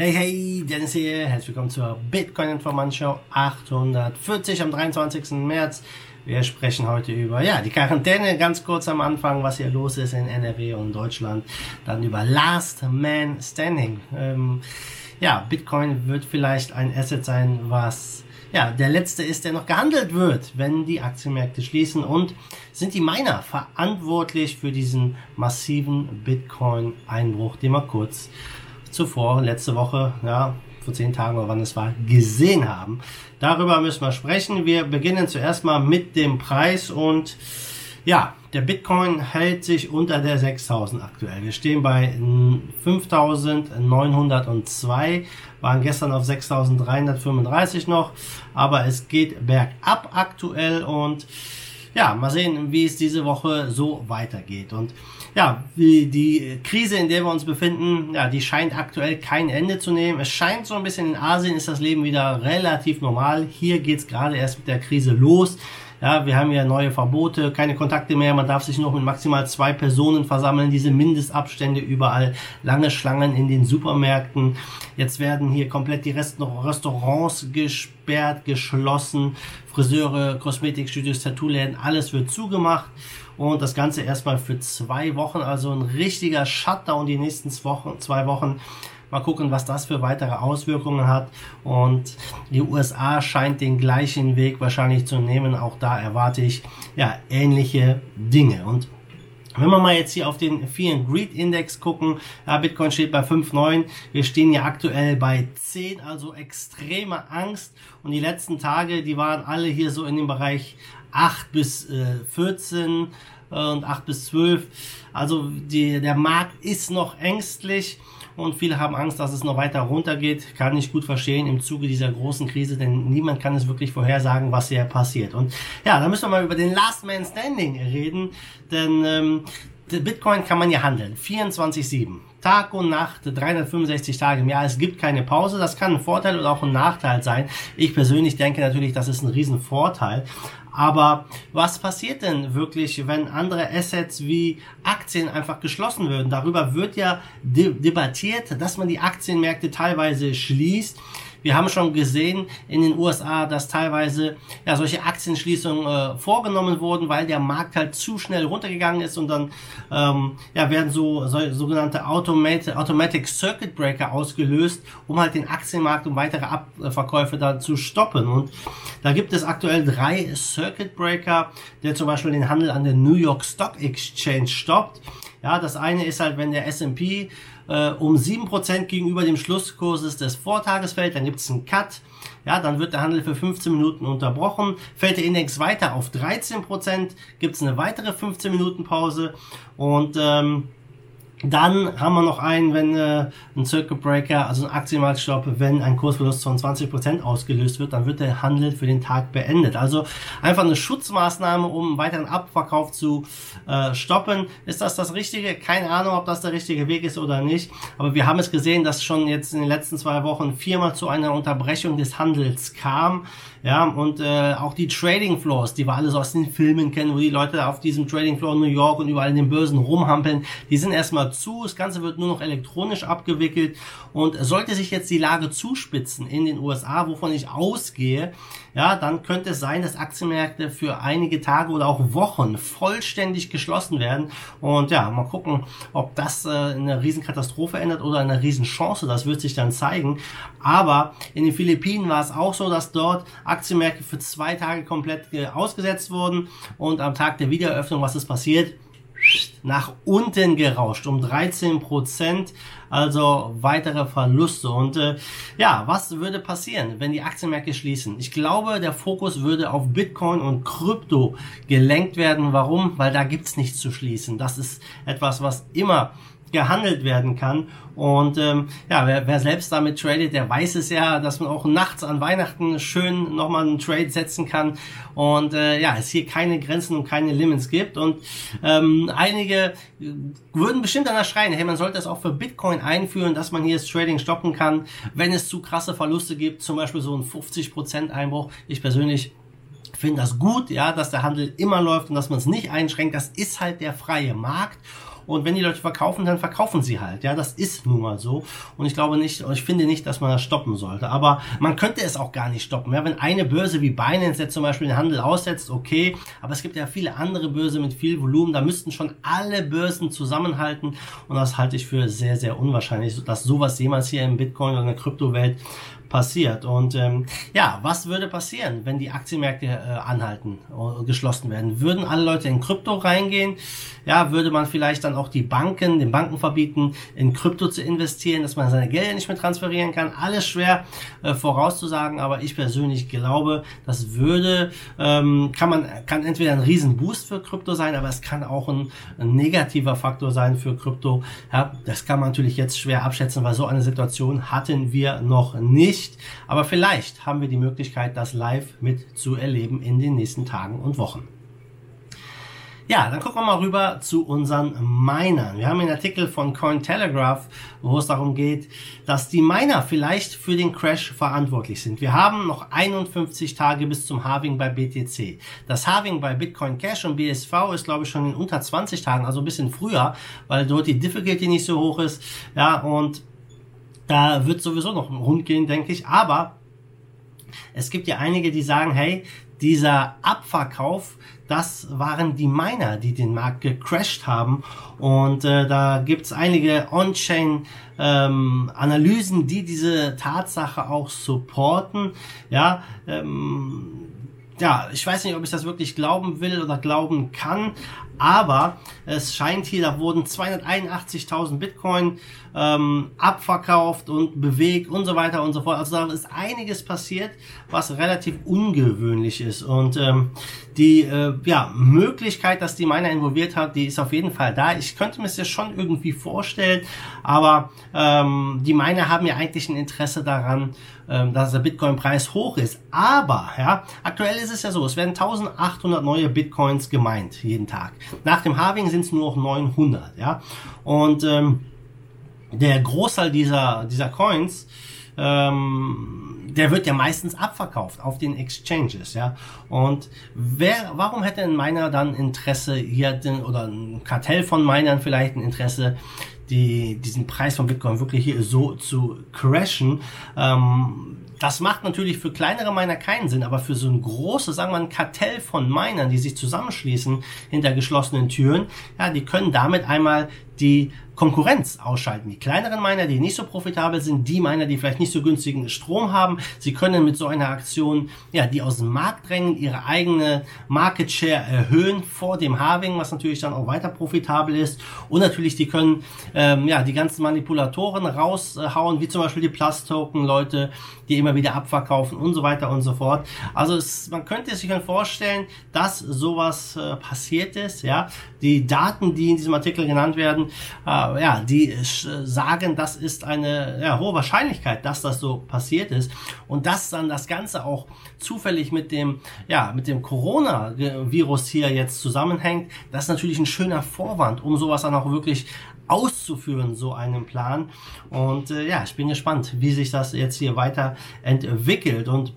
Hey, hey, Dennis hier. Herzlich willkommen zur Bitcoin Information Show 840 am 23. März. Wir sprechen heute über, ja, die Quarantäne ganz kurz am Anfang, was hier los ist in NRW und Deutschland. Dann über Last Man Standing. Ähm, ja, Bitcoin wird vielleicht ein Asset sein, was ja, der letzte ist, der noch gehandelt wird, wenn die Aktienmärkte schließen. Und sind die Miner verantwortlich für diesen massiven Bitcoin-Einbruch, den wir kurz zuvor, letzte Woche, ja, vor zehn Tagen oder wann es war, gesehen haben. Darüber müssen wir sprechen. Wir beginnen zuerst mal mit dem Preis und ja, der Bitcoin hält sich unter der 6000 aktuell. Wir stehen bei 5902, waren gestern auf 6335 noch, aber es geht bergab aktuell und ja, mal sehen, wie es diese Woche so weitergeht. Und ja, die, Krise, in der wir uns befinden, ja, die scheint aktuell kein Ende zu nehmen. Es scheint so ein bisschen in Asien ist das Leben wieder relativ normal. Hier geht's gerade erst mit der Krise los. Ja, wir haben ja neue Verbote, keine Kontakte mehr, man darf sich noch mit maximal zwei Personen versammeln, diese Mindestabstände überall, lange Schlangen in den Supermärkten. Jetzt werden hier komplett die Restaurants gesperrt, geschlossen, Friseure, Kosmetikstudios, Tattoo-Läden, alles wird zugemacht. Und das Ganze erstmal für zwei Wochen, also ein richtiger Shutdown die nächsten zwei Wochen. Mal gucken, was das für weitere Auswirkungen hat. Und die USA scheint den gleichen Weg wahrscheinlich zu nehmen. Auch da erwarte ich ja ähnliche Dinge. Und wenn wir mal jetzt hier auf den Fear and Greed Index gucken, ja, Bitcoin steht bei 5,9. Wir stehen ja aktuell bei 10, also extreme Angst. Und die letzten Tage, die waren alle hier so in dem Bereich 8 bis äh, 14 und 8 bis 12. Also die, der Markt ist noch ängstlich und viele haben Angst, dass es noch weiter runtergeht. Kann ich gut verstehen im Zuge dieser großen Krise, denn niemand kann es wirklich vorhersagen, was hier passiert. Und ja, da müssen wir mal über den Last Man Standing reden, denn ähm, Bitcoin kann man ja handeln. 24-7. Tag und Nacht, 365 Tage im Jahr. Es gibt keine Pause. Das kann ein Vorteil oder auch ein Nachteil sein. Ich persönlich denke natürlich, das ist ein Riesenvorteil. Aber was passiert denn wirklich, wenn andere Assets wie Aktien einfach geschlossen würden? Darüber wird ja debattiert, dass man die Aktienmärkte teilweise schließt. Wir haben schon gesehen in den USA, dass teilweise ja solche Aktienschließungen äh, vorgenommen wurden, weil der Markt halt zu schnell runtergegangen ist und dann ähm, ja werden so, so sogenannte Automatic, Automatic Circuit Breaker ausgelöst, um halt den Aktienmarkt und weitere Abverkäufe dann zu stoppen. Und da gibt es aktuell drei Circuit Breaker, der zum Beispiel den Handel an der New York Stock Exchange stoppt. Ja, das eine ist halt, wenn der S&P äh, um 7% gegenüber dem Schlusskurses des Vortages fällt, dann gibt es einen Cut. Ja, dann wird der Handel für 15 Minuten unterbrochen. Fällt der Index weiter auf 13%, gibt es eine weitere 15 Minuten Pause und ähm, dann haben wir noch einen, wenn äh, ein Circuit Breaker, also ein Aktienmarktstopp, wenn ein Kursverlust von 20% ausgelöst wird, dann wird der Handel für den Tag beendet. Also einfach eine Schutzmaßnahme, um weiteren Abverkauf zu äh, stoppen. Ist das das Richtige? Keine Ahnung, ob das der richtige Weg ist oder nicht. Aber wir haben es gesehen, dass schon jetzt in den letzten zwei Wochen viermal zu einer Unterbrechung des Handels kam. Ja, und äh, auch die Trading Floors, die wir alle so aus den Filmen kennen, wo die Leute auf diesem Trading Floor in New York und überall in den Börsen rumhampeln, die sind erstmal zu. Das Ganze wird nur noch elektronisch abgewickelt. Und sollte sich jetzt die Lage zuspitzen in den USA, wovon ich ausgehe, ja, dann könnte es sein, dass Aktienmärkte für einige Tage oder auch Wochen vollständig geschlossen werden. Und ja, mal gucken, ob das äh, eine Riesenkatastrophe ändert oder eine Riesenchance. Das wird sich dann zeigen. Aber in den Philippinen war es auch so, dass dort Aktienmärkte für zwei Tage komplett äh, ausgesetzt wurden. Und am Tag der Wiedereröffnung, was ist passiert? Nach unten gerauscht um 13 Prozent, also weitere Verluste. Und äh, ja, was würde passieren, wenn die Aktienmärkte schließen? Ich glaube, der Fokus würde auf Bitcoin und Krypto gelenkt werden. Warum? Weil da gibt's nichts zu schließen. Das ist etwas, was immer gehandelt werden kann. Und ähm, ja, wer, wer selbst damit tradet, der weiß es ja, dass man auch nachts an Weihnachten schön nochmal einen Trade setzen kann. Und äh, ja, es hier keine Grenzen und keine Limits gibt. Und ähm, einige würden bestimmt danach schreien, hey, man sollte es auch für Bitcoin einführen, dass man hier das Trading stoppen kann, wenn es zu krasse Verluste gibt, zum Beispiel so ein 50% Einbruch. Ich persönlich finde das gut, ja, dass der Handel immer läuft und dass man es nicht einschränkt. Das ist halt der freie Markt. Und wenn die Leute verkaufen, dann verkaufen sie halt. Ja, das ist nun mal so. Und ich glaube nicht, ich finde nicht, dass man das stoppen sollte. Aber man könnte es auch gar nicht stoppen. Ja, wenn eine Börse wie Binance jetzt zum Beispiel den Handel aussetzt, okay. Aber es gibt ja viele andere Börsen mit viel Volumen. Da müssten schon alle Börsen zusammenhalten. Und das halte ich für sehr, sehr unwahrscheinlich, dass sowas jemals hier im Bitcoin oder in der Kryptowelt passiert. Und ähm, ja, was würde passieren, wenn die Aktienmärkte äh, anhalten und geschlossen werden? Würden alle Leute in Krypto reingehen? Ja, würde man vielleicht dann auch die Banken, den Banken verbieten, in Krypto zu investieren, dass man seine Gelder nicht mehr transferieren kann? Alles schwer äh, vorauszusagen, aber ich persönlich glaube, das würde, ähm, kann man, kann entweder ein Riesenboost für Krypto sein, aber es kann auch ein, ein negativer Faktor sein für Krypto. Ja, das kann man natürlich jetzt schwer abschätzen, weil so eine Situation hatten wir noch nicht nicht, aber vielleicht haben wir die Möglichkeit, das live mit zu erleben in den nächsten Tagen und Wochen. Ja, dann gucken wir mal rüber zu unseren Minern. Wir haben einen Artikel von Cointelegraph, wo es darum geht, dass die Miner vielleicht für den Crash verantwortlich sind. Wir haben noch 51 Tage bis zum Halving bei BTC. Das Halving bei Bitcoin Cash und BSV ist, glaube ich, schon in unter 20 Tagen, also ein bisschen früher, weil dort die Difficulty nicht so hoch ist. Ja, und da wird sowieso noch rund gehen, denke ich. Aber es gibt ja einige, die sagen, hey, dieser Abverkauf, das waren die Miner, die den Markt gecrashed haben. Und äh, da gibt's einige On-Chain-Analysen, ähm, die diese Tatsache auch supporten. Ja, ähm, ja, ich weiß nicht, ob ich das wirklich glauben will oder glauben kann, aber es scheint hier, da wurden 281.000 Bitcoin ähm, abverkauft und bewegt und so weiter und so fort. Also da ist einiges passiert, was relativ ungewöhnlich ist. Und ähm, die äh, ja, Möglichkeit, dass die Miner involviert hat, die ist auf jeden Fall da. Ich könnte mir das ja schon irgendwie vorstellen, aber ähm, die Miner haben ja eigentlich ein Interesse daran, ähm, dass der Bitcoin-Preis hoch ist. Aber ja, aktuell ist es ja so, es werden 1800 neue Bitcoins gemeint jeden Tag. Nach dem Halving sind es nur noch 900. Ja, und ähm, der Großteil dieser, dieser Coins, ähm, der wird ja meistens abverkauft auf den Exchanges, ja. Und wer, warum hätte ein Miner dann Interesse hier den, oder ein Kartell von Minern vielleicht ein Interesse, die, diesen Preis von Bitcoin wirklich hier so zu crashen? Ähm, das macht natürlich für kleinere Miner keinen Sinn, aber für so ein großes, sagen wir mal, ein Kartell von Minern, die sich zusammenschließen hinter geschlossenen Türen, ja, die können damit einmal die Konkurrenz ausschalten. Die kleineren Miner, die nicht so profitabel sind, die Miner, die vielleicht nicht so günstigen Strom haben, sie können mit so einer Aktion, ja, die aus dem Markt drängen, ihre eigene Market Share erhöhen vor dem Halving, was natürlich dann auch weiter profitabel ist. Und natürlich, die können, ähm, ja, die ganzen Manipulatoren raushauen, wie zum Beispiel die Plus-Token-Leute, die immer wieder abverkaufen und so weiter und so fort. Also es, man könnte sich dann vorstellen, dass sowas äh, passiert ist, ja. Die Daten, die in diesem Artikel genannt werden, äh, ja, die sagen, das ist eine ja, hohe Wahrscheinlichkeit, dass das so passiert ist und dass dann das Ganze auch zufällig mit dem, ja, mit dem Corona-Virus hier jetzt zusammenhängt, das ist natürlich ein schöner Vorwand, um sowas dann auch wirklich auszuführen, so einen Plan. Und äh, ja, ich bin gespannt, wie sich das jetzt hier weiter entwickelt und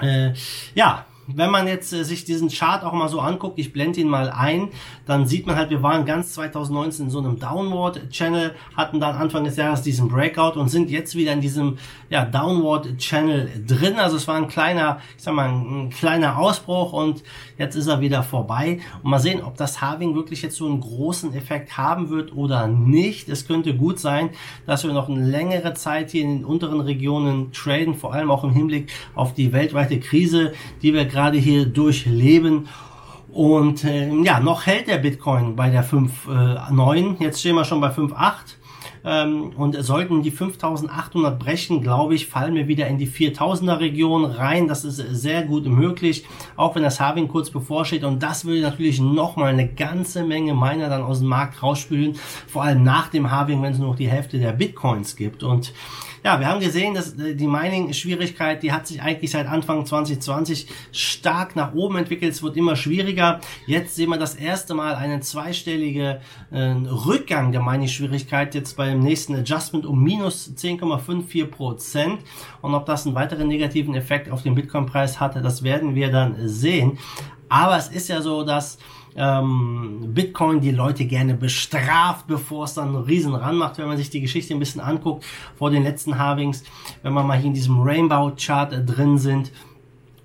äh, ja, wenn man jetzt äh, sich diesen Chart auch mal so anguckt, ich blende ihn mal ein, dann sieht man halt, wir waren ganz 2019 in so einem Downward Channel, hatten dann Anfang des Jahres diesen Breakout und sind jetzt wieder in diesem ja, Downward Channel drin. Also es war ein kleiner, ich sag mal, ein kleiner Ausbruch und jetzt ist er wieder vorbei. Und mal sehen, ob das Halving wirklich jetzt so einen großen Effekt haben wird oder nicht. Es könnte gut sein, dass wir noch eine längere Zeit hier in den unteren Regionen traden, vor allem auch im Hinblick auf die weltweite Krise, die wir gerade hier durchleben. Und äh, ja, noch hält der Bitcoin bei der 5,9. Äh, Jetzt stehen wir schon bei 5,8. Ähm, und sollten die 5800 brechen, glaube ich, fallen wir wieder in die 4000er Region rein. Das ist sehr gut möglich, auch wenn das Halving kurz bevorsteht. Und das würde natürlich nochmal eine ganze Menge Miner dann aus dem Markt rausspülen. Vor allem nach dem Halving, wenn es nur noch die Hälfte der Bitcoins gibt. Und ja, wir haben gesehen, dass äh, die Mining-Schwierigkeit, die hat sich eigentlich seit Anfang 2020 stark nach oben entwickelt. Es wird immer schwieriger. Jetzt sehen wir das erste Mal einen zweistellige äh, Rückgang der Mining-Schwierigkeit jetzt beim nächsten Adjustment um minus 10,54 Prozent. Und ob das einen weiteren negativen Effekt auf den Bitcoin-Preis hatte, das werden wir dann sehen. Aber es ist ja so, dass ähm, Bitcoin die Leute gerne bestraft, bevor es dann einen riesen Ran macht, wenn man sich die Geschichte ein bisschen anguckt vor den letzten Halvings, wenn man mal hier in diesem Rainbow-Chart drin sind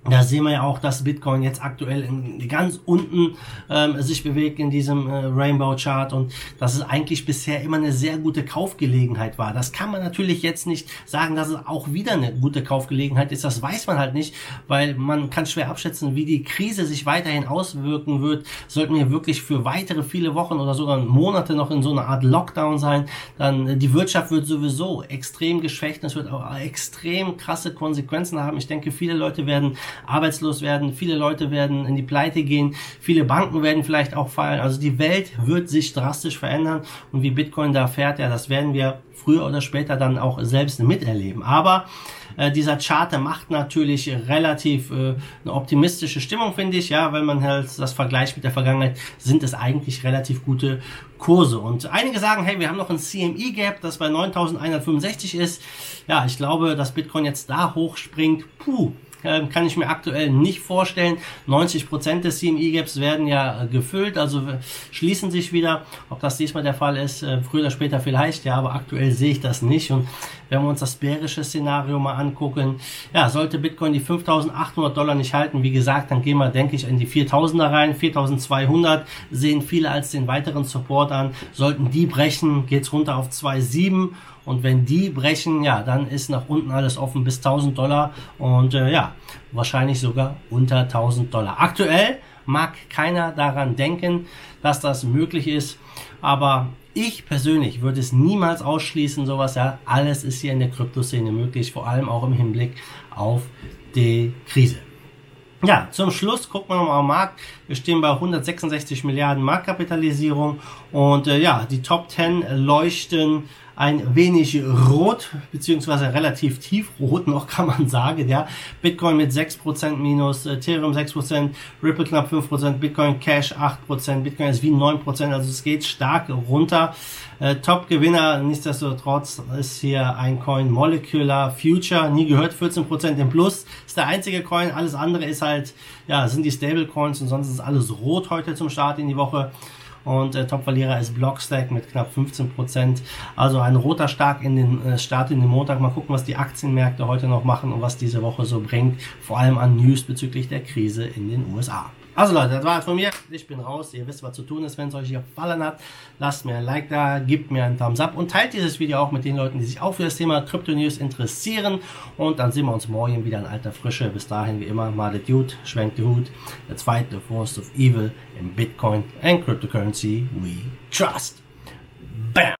da sehen wir ja auch, dass Bitcoin jetzt aktuell in, ganz unten ähm, sich bewegt in diesem äh, Rainbow Chart und dass es eigentlich bisher immer eine sehr gute Kaufgelegenheit war. Das kann man natürlich jetzt nicht sagen, dass es auch wieder eine gute Kaufgelegenheit ist. Das weiß man halt nicht, weil man kann schwer abschätzen, wie die Krise sich weiterhin auswirken wird. Sollten wir wirklich für weitere viele Wochen oder sogar Monate noch in so einer Art Lockdown sein, dann äh, die Wirtschaft wird sowieso extrem geschwächt. Das wird auch extrem krasse Konsequenzen haben. Ich denke, viele Leute werden arbeitslos werden, viele Leute werden in die Pleite gehen, viele Banken werden vielleicht auch fallen. Also die Welt wird sich drastisch verändern und wie Bitcoin da fährt, ja, das werden wir früher oder später dann auch selbst miterleben. Aber äh, dieser Chart, der macht natürlich relativ äh, eine optimistische Stimmung, finde ich, ja, wenn man halt das vergleicht mit der Vergangenheit, sind es eigentlich relativ gute Kurse. Und einige sagen, hey, wir haben noch ein CME-Gap, das bei 9165 ist. Ja, ich glaube, dass Bitcoin jetzt da hochspringt. Puh, ähm, kann ich mir aktuell nicht vorstellen. 90 Prozent des CME-Gaps werden ja äh, gefüllt, also schließen sich wieder. Ob das diesmal der Fall ist, äh, früher oder später vielleicht, ja, aber aktuell sehe ich das nicht. Und wenn wir uns das bärische Szenario mal angucken, ja, sollte Bitcoin die 5.800 Dollar nicht halten, wie gesagt, dann gehen wir, denke ich, in die 4.000er rein. 4.200 sehen viele als den weiteren Support an. Sollten die brechen, geht's runter auf 2.7 und wenn die brechen, ja, dann ist nach unten alles offen bis 1000 Dollar und äh, ja, wahrscheinlich sogar unter 1000 Dollar. Aktuell mag keiner daran denken, dass das möglich ist, aber ich persönlich würde es niemals ausschließen, sowas, ja, alles ist hier in der Kryptoszene möglich, vor allem auch im Hinblick auf die Krise. Ja, zum Schluss gucken wir nochmal am Markt. Wir stehen bei 166 Milliarden Marktkapitalisierung und äh, ja, die Top 10 leuchten ein wenig rot, beziehungsweise relativ tiefrot noch, kann man sagen, ja. Bitcoin mit 6% minus, Ethereum 6%, Ripple knapp 5%, Bitcoin Cash 8%, Bitcoin ist wie 9%, also es geht stark runter. Äh, Top-Gewinner, nichtsdestotrotz, ist hier ein Coin Molecular Future, nie gehört, 14% im Plus, ist der einzige Coin, alles andere ist halt, ja, sind die Stablecoins und sonst ist alles rot heute zum Start in die Woche und äh, Top-Verlierer ist Blockstack mit knapp 15%. Also ein roter Start in den äh, Start in den Montag. Mal gucken, was die Aktienmärkte heute noch machen und was diese Woche so bringt, vor allem an News bezüglich der Krise in den USA. Also Leute, das war es von mir. Ich bin raus. Ihr wisst, was zu tun ist. Wenn es euch gefallen hat, lasst mir ein Like da, gebt mir einen Thumbs up und teilt dieses Video auch mit den Leuten, die sich auch für das Thema Crypto News interessieren. Und dann sehen wir uns morgen wieder in alter Frische. Bis dahin, wie immer, mal der Dude, schwenkt den Hut. Der zweite Force of Evil in Bitcoin and Cryptocurrency we trust. Bam!